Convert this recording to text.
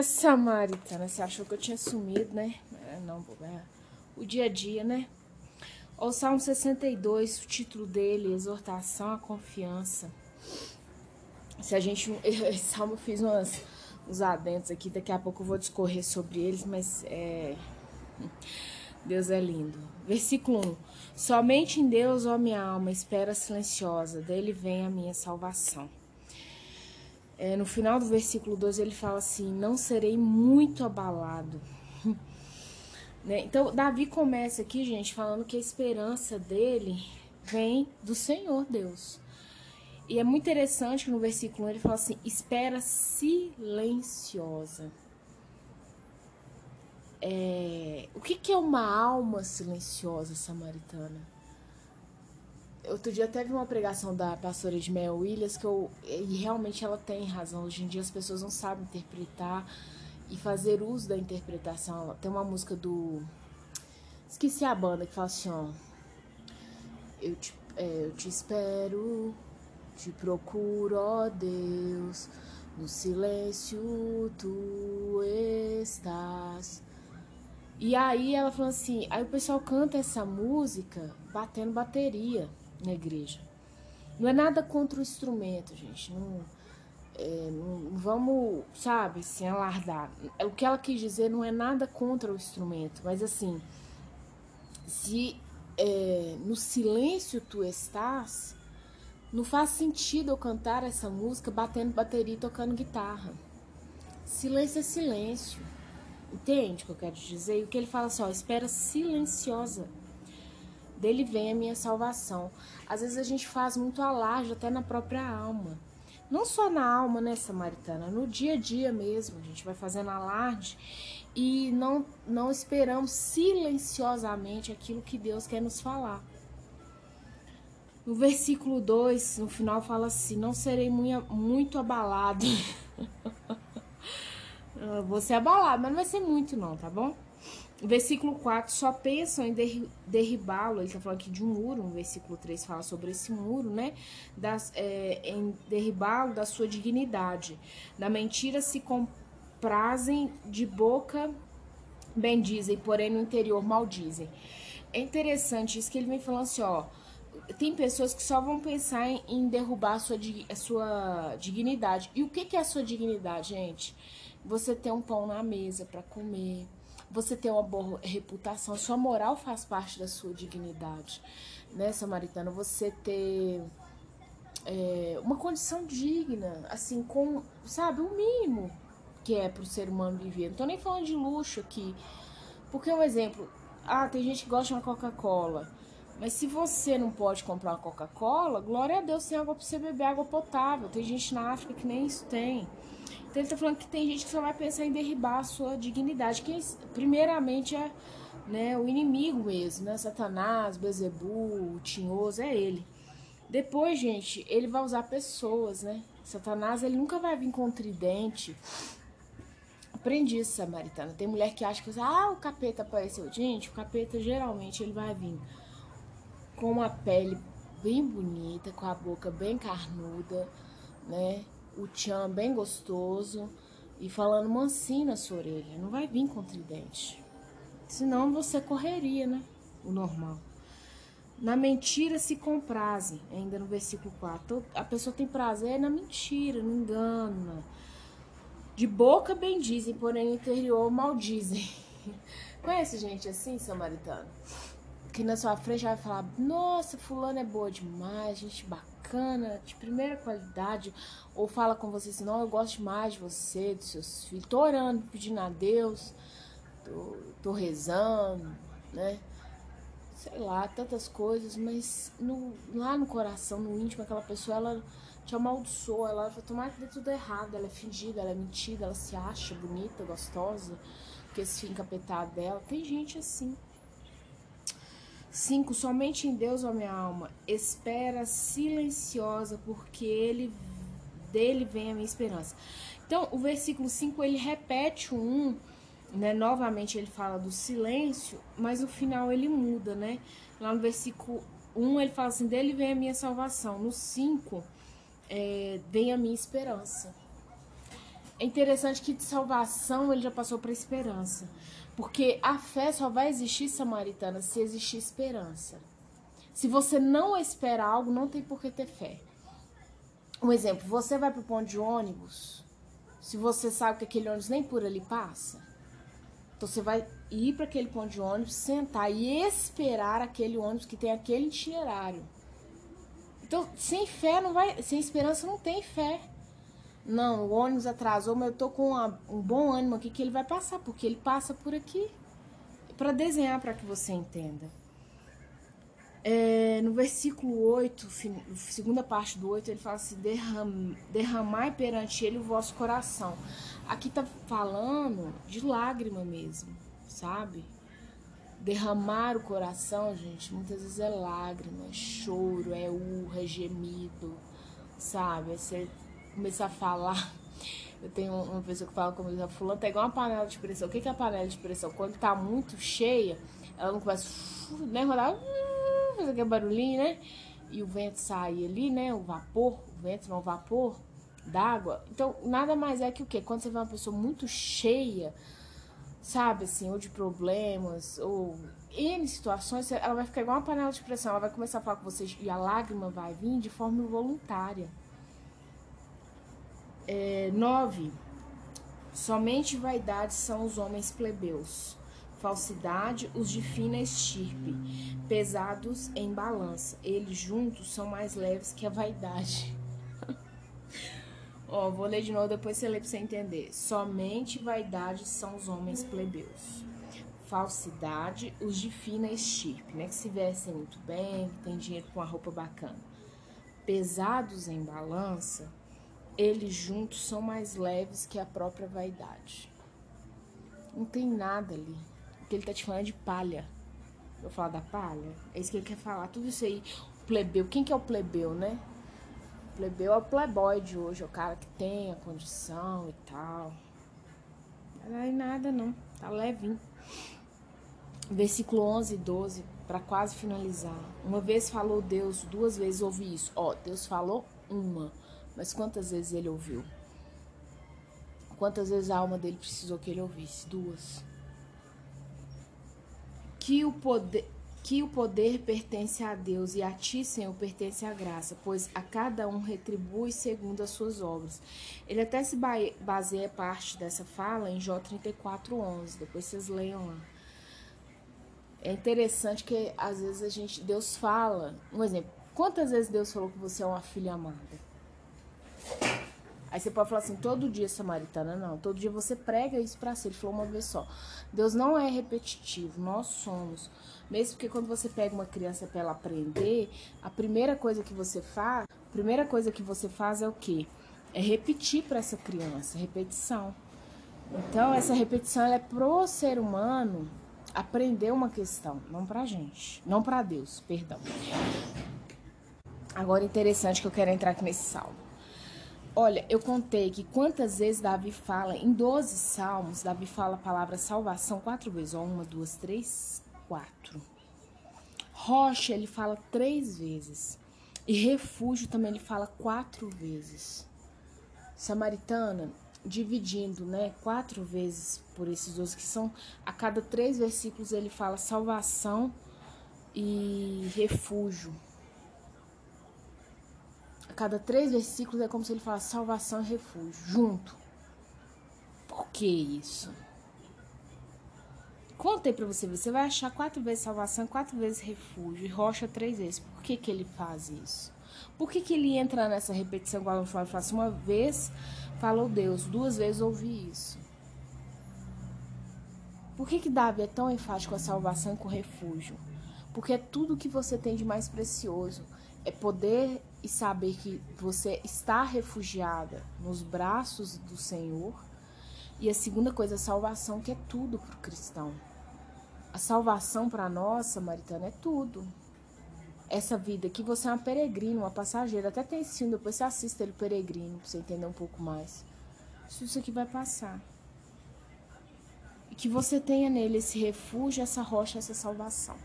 Minha samaritana, você achou que eu tinha sumido, né? É, não, é o dia a dia, né? O Salmo 62, o título dele, Exortação à Confiança. Se a gente. Esse salmo eu fiz umas, uns adentos aqui, daqui a pouco eu vou discorrer sobre eles, mas é. Deus é lindo. Versículo 1. Somente em Deus, ó minha alma, espera silenciosa, dele vem a minha salvação. É, no final do versículo 12 ele fala assim: Não serei muito abalado. né? Então, Davi começa aqui, gente, falando que a esperança dele vem do Senhor Deus. E é muito interessante que no versículo 1 ele fala assim: espera silenciosa. É, o que, que é uma alma silenciosa samaritana? Outro dia vi uma pregação da pastora Edmel Williams que eu, e realmente ela tem razão. Hoje em dia as pessoas não sabem interpretar e fazer uso da interpretação. Tem uma música do. Esqueci a banda que fala assim: ó. Eu te, é, eu te espero, te procuro, ó Deus, no silêncio tu estás. E aí ela falou assim, aí o pessoal canta essa música batendo bateria na igreja. Não é nada contra o instrumento, gente. Não, é, não vamos, sabe, assim, alardar. O que ela quis dizer não é nada contra o instrumento, mas assim, se é, no silêncio tu estás, não faz sentido eu cantar essa música batendo bateria e tocando guitarra. Silêncio é silêncio. Entende o que eu quero dizer? E o que ele fala assim, ó, espera silenciosa. Dele vem a minha salvação. Às vezes a gente faz muito alarde até na própria alma. Não só na alma, né, Samaritana? No dia a dia mesmo. A gente vai fazendo alarde e não, não esperamos silenciosamente aquilo que Deus quer nos falar. No versículo 2, no final, fala assim: Não serei muito, abalado. vou ser abalado, mas não vai ser muito não, tá bom? Versículo 4, só pensam em derribá-lo, ele tá falando aqui de um muro, no versículo 3 fala sobre esse muro, né? Das, é, em derribá-lo da sua dignidade. Na mentira se comprazem, de boca bendizem, porém no interior maldizem. É interessante isso que ele vem falando assim, ó. Tem pessoas que só vão pensar em, em derrubar a sua, a sua dignidade. E o que, que é a sua dignidade, gente? você ter um pão na mesa para comer, você ter uma boa reputação, sua moral faz parte da sua dignidade, né, Samaritana? Você ter é, uma condição digna, assim, com, sabe, o mínimo que é para o ser humano viver. Não tô nem falando de luxo aqui, porque um exemplo, ah, tem gente que gosta de uma Coca-Cola. Mas se você não pode comprar uma Coca-Cola, glória a Deus, tem água para você beber, água potável. Tem gente na África que nem isso tem. Então ele tá falando que tem gente que só vai pensar em derribar a sua dignidade, que primeiramente é né, o inimigo mesmo, né? Satanás, Bezebu, Tinhoso, é ele. Depois, gente, ele vai usar pessoas, né? Satanás, ele nunca vai vir com tridente. Aprendi isso, Samaritana. Tem mulher que acha que, ah, o capeta apareceu. Gente, o capeta geralmente ele vai vir com uma pele bem bonita, com a boca bem carnuda, né? O tchan bem gostoso e falando mansinho na sua orelha. Não vai vir com tridente. Senão você correria, né? O normal. Na mentira se comprazem, ainda no versículo 4. A pessoa tem prazer na mentira, no engano. De boca bem dizem, porém interior maldizem. Conhece gente assim, samaritano? Que na sua frente vai falar: Nossa, fulano é boa demais, gente bacana bacana, de primeira qualidade, ou fala com você assim, não, eu gosto mais de você, dos seus filhos, tô orando, pedindo a Deus, tô, tô rezando, né? Sei lá, tantas coisas, mas no, lá no coração, no íntimo, aquela pessoa, ela te amaldiçoa, ela vai tomar que dê tudo errado, ela é fingida, ela é mentida, ela se acha bonita, gostosa, porque esse fim capetado dela. Tem gente assim. 5. Somente em Deus, ó minha alma, espera silenciosa, porque ele dele vem a minha esperança. Então, o versículo 5 ele repete o 1, né? Novamente ele fala do silêncio, mas no final ele muda, né? Lá no versículo 1 ele fala assim: dele vem a minha salvação. No 5 é, vem a minha esperança. É interessante que de salvação ele já passou para esperança. Porque a fé só vai existir, samaritana, se existir esperança. Se você não espera algo, não tem por que ter fé. Um exemplo, você vai para o ponto de ônibus, se você sabe que aquele ônibus nem por ali passa, então você vai ir para aquele ponto de ônibus, sentar e esperar aquele ônibus que tem aquele itinerário. Então, sem fé não vai, sem esperança não tem fé. Não, o ônibus atrasou, mas eu tô com uma, um bom ânimo aqui que ele vai passar, porque ele passa por aqui. Para desenhar para que você entenda. É, no versículo 8, segunda parte do 8, ele fala assim: Derram, derramai perante ele o vosso coração. Aqui tá falando de lágrima mesmo, sabe? Derramar o coração, gente, muitas vezes é lágrima, é choro, é urra, é gemido, sabe? É você começar a falar. Eu tenho uma pessoa que fala comigo, fulano tá igual uma panela de pressão. O que é a panela de pressão? Quando tá muito cheia, ela não começa né, rodar faz aquele barulhinho, né? E o vento sai ali, né? O vapor, o vento não o vapor d'água. Então, nada mais é que o quê? Quando você vê uma pessoa muito cheia, sabe, assim, ou de problemas, ou em situações, ela vai ficar igual uma panela de pressão. Ela vai começar a falar com você e a lágrima vai vir de forma involuntária. É, nove. Somente vaidade são os homens plebeus falsidade os de fina estirpe, pesados em balança. Eles juntos são mais leves que a vaidade. Ó, vou ler de novo, depois você lê pra você entender. Somente vaidade são os homens plebeus. Falsidade, os de fina estirpe, né? Que se vestem muito bem, que tem dinheiro com a roupa bacana. Pesados em balança, eles juntos são mais leves que a própria vaidade. Não tem nada ali que ele tá te falando de palha. Eu falar da palha? É isso que ele quer falar. Tudo isso aí. O plebeu. Quem que é o plebeu, né? O plebeu é o playboy de hoje. É o cara que tem a condição e tal. Não é nada, não. Tá levinho. Versículo 11 e 12. Para quase finalizar. Uma vez falou Deus, duas vezes ouvi isso. Ó, Deus falou uma. Mas quantas vezes ele ouviu? Quantas vezes a alma dele precisou que ele ouvisse? Duas que o poder que o poder pertence a Deus e a ti, Senhor, pertence a graça, pois a cada um retribui segundo as suas obras. Ele até se baseia parte dessa fala em Jó 34:11. Depois vocês leiam lá. É interessante que às vezes a gente Deus fala, um exemplo, quantas vezes Deus falou que você é uma filha amada? Aí você pode falar assim, todo dia samaritana, não. Todo dia você prega isso pra si. Ele falou uma vez só. Deus não é repetitivo, nós somos. Mesmo porque quando você pega uma criança para ela aprender, a primeira coisa que você faz, a primeira coisa que você faz é o quê? É repetir para essa criança, repetição. Então, essa repetição é pro ser humano aprender uma questão, não pra gente, não para Deus, perdão. Agora interessante que eu quero entrar aqui nesse salmo. Olha, eu contei que quantas vezes Davi fala, em 12 salmos, Davi fala a palavra salvação quatro vezes. Ó, uma, duas, três, quatro. Rocha, ele fala três vezes. E refúgio também ele fala quatro vezes. Samaritana, dividindo, né, quatro vezes por esses 12, que são, a cada três versículos ele fala salvação e refúgio cada três versículos é como se ele falasse salvação e refúgio, junto. Por que isso? Contei para você, você vai achar quatro vezes salvação, quatro vezes refúgio e rocha três vezes. Por que, que ele faz isso? Por que, que ele entra nessa repetição igual eu falo? Assim, uma vez falou Deus, duas vezes ouvi isso. Por que, que Davi é tão enfático com a salvação e com o refúgio? Porque é tudo que você tem de mais precioso. É poder e saber que você está refugiada nos braços do Senhor. E a segunda coisa, a salvação, que é tudo para o cristão. A salvação para nós, samaritana, é tudo. Essa vida que você é uma peregrina, uma passageira. Até tem esse filme, depois você assista ele peregrino, para você entender um pouco mais. Isso aqui vai passar. E que você tenha nele esse refúgio, essa rocha, essa salvação.